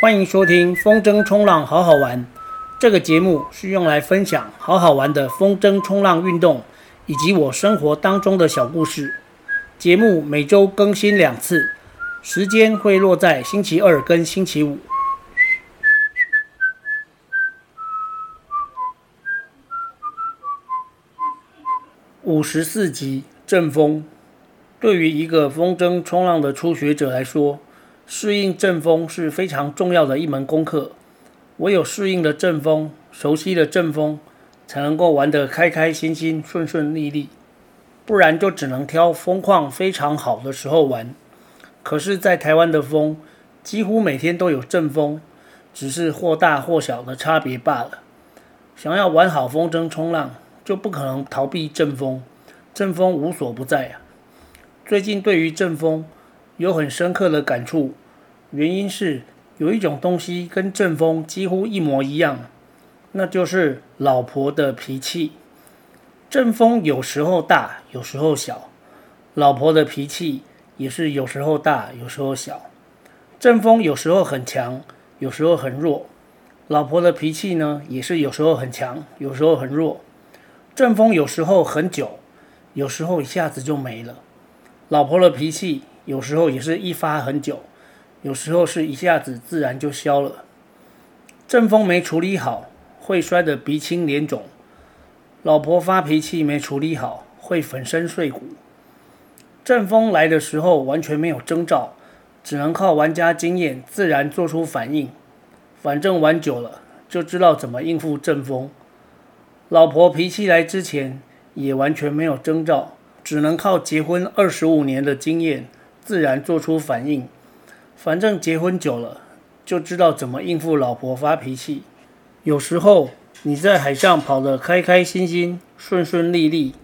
欢迎收听风筝冲浪好好玩。这个节目是用来分享好好玩的风筝冲浪运动，以及我生活当中的小故事。节目每周更新两次，时间会落在星期二跟星期五。五十四集阵风，对于一个风筝冲浪的初学者来说，适应阵风是非常重要的一门功课。唯有适应了阵风，熟悉了阵风，才能够玩得开开心心、顺顺利利。不然就只能挑风况非常好的时候玩。可是，在台湾的风几乎每天都有阵风，只是或大或小的差别罢了。想要玩好风筝冲浪，就不可能逃避阵风，阵风无所不在啊。最近对于阵风有很深刻的感触，原因是有一种东西跟阵风几乎一模一样，那就是老婆的脾气。阵风有时候大，有时候小，老婆的脾气也是有时候大，有时候小。阵风有时候很强，有时候很弱，老婆的脾气呢，也是有时候很强，有时候很弱。阵风有时候很久，有时候一下子就没了。老婆的脾气有时候也是一发很久，有时候是一下子自然就消了。阵风没处理好，会摔得鼻青脸肿。老婆发脾气没处理好，会粉身碎骨。阵风来的时候完全没有征兆，只能靠玩家经验自然做出反应。反正玩久了就知道怎么应付阵风。老婆脾气来之前也完全没有征兆，只能靠结婚二十五年的经验自然做出反应。反正结婚久了就知道怎么应付老婆发脾气。有时候。你在海上跑得开开心心、顺顺利利，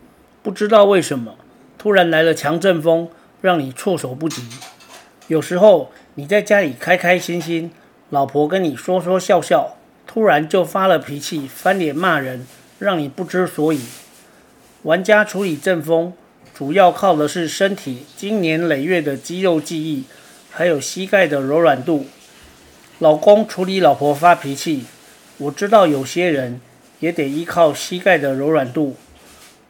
不知道为什么突然来了强阵风，让你措手不及。有时候你在家里开开心心，老婆跟你说说笑笑，突然就发了脾气，翻脸骂人，让你不知所以。玩家处理阵风，主要靠的是身体经年累月的肌肉记忆，还有膝盖的柔软度。老公处理老婆发脾气。我知道有些人也得依靠膝盖的柔软度。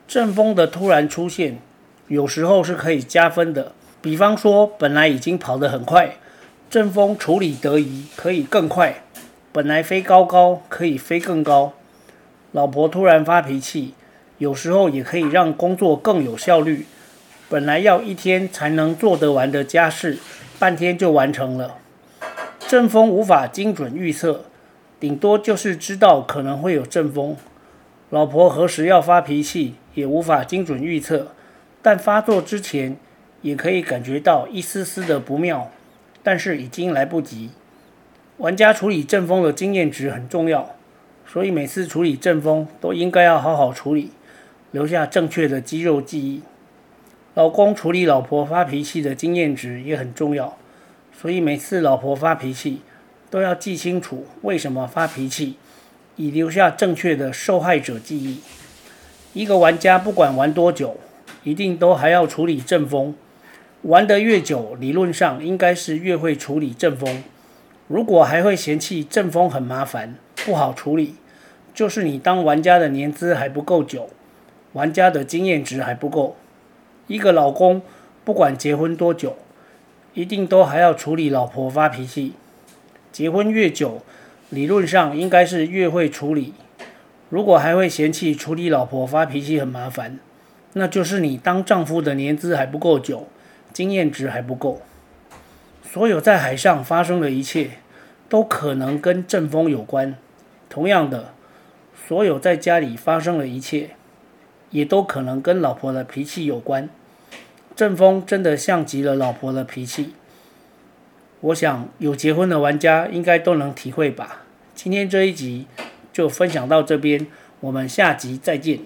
阵风的突然出现，有时候是可以加分的。比方说，本来已经跑得很快，阵风处理得宜，可以更快。本来飞高高，可以飞更高。老婆突然发脾气，有时候也可以让工作更有效率。本来要一天才能做得完的家事，半天就完成了。阵风无法精准预测。顶多就是知道可能会有阵风，老婆何时要发脾气也无法精准预测，但发作之前也可以感觉到一丝丝的不妙，但是已经来不及。玩家处理阵风的经验值很重要，所以每次处理阵风都应该要好好处理，留下正确的肌肉记忆。老公处理老婆发脾气的经验值也很重要，所以每次老婆发脾气。都要记清楚为什么发脾气，以留下正确的受害者记忆。一个玩家不管玩多久，一定都还要处理阵风。玩得越久，理论上应该是越会处理阵风。如果还会嫌弃阵风很麻烦，不好处理，就是你当玩家的年资还不够久，玩家的经验值还不够。一个老公不管结婚多久，一定都还要处理老婆发脾气。结婚越久，理论上应该是越会处理。如果还会嫌弃处理老婆发脾气很麻烦，那就是你当丈夫的年资还不够久，经验值还不够。所有在海上发生的一切，都可能跟阵风有关。同样的，所有在家里发生的一切，也都可能跟老婆的脾气有关。郑风真的像极了老婆的脾气。我想有结婚的玩家应该都能体会吧。今天这一集就分享到这边，我们下集再见。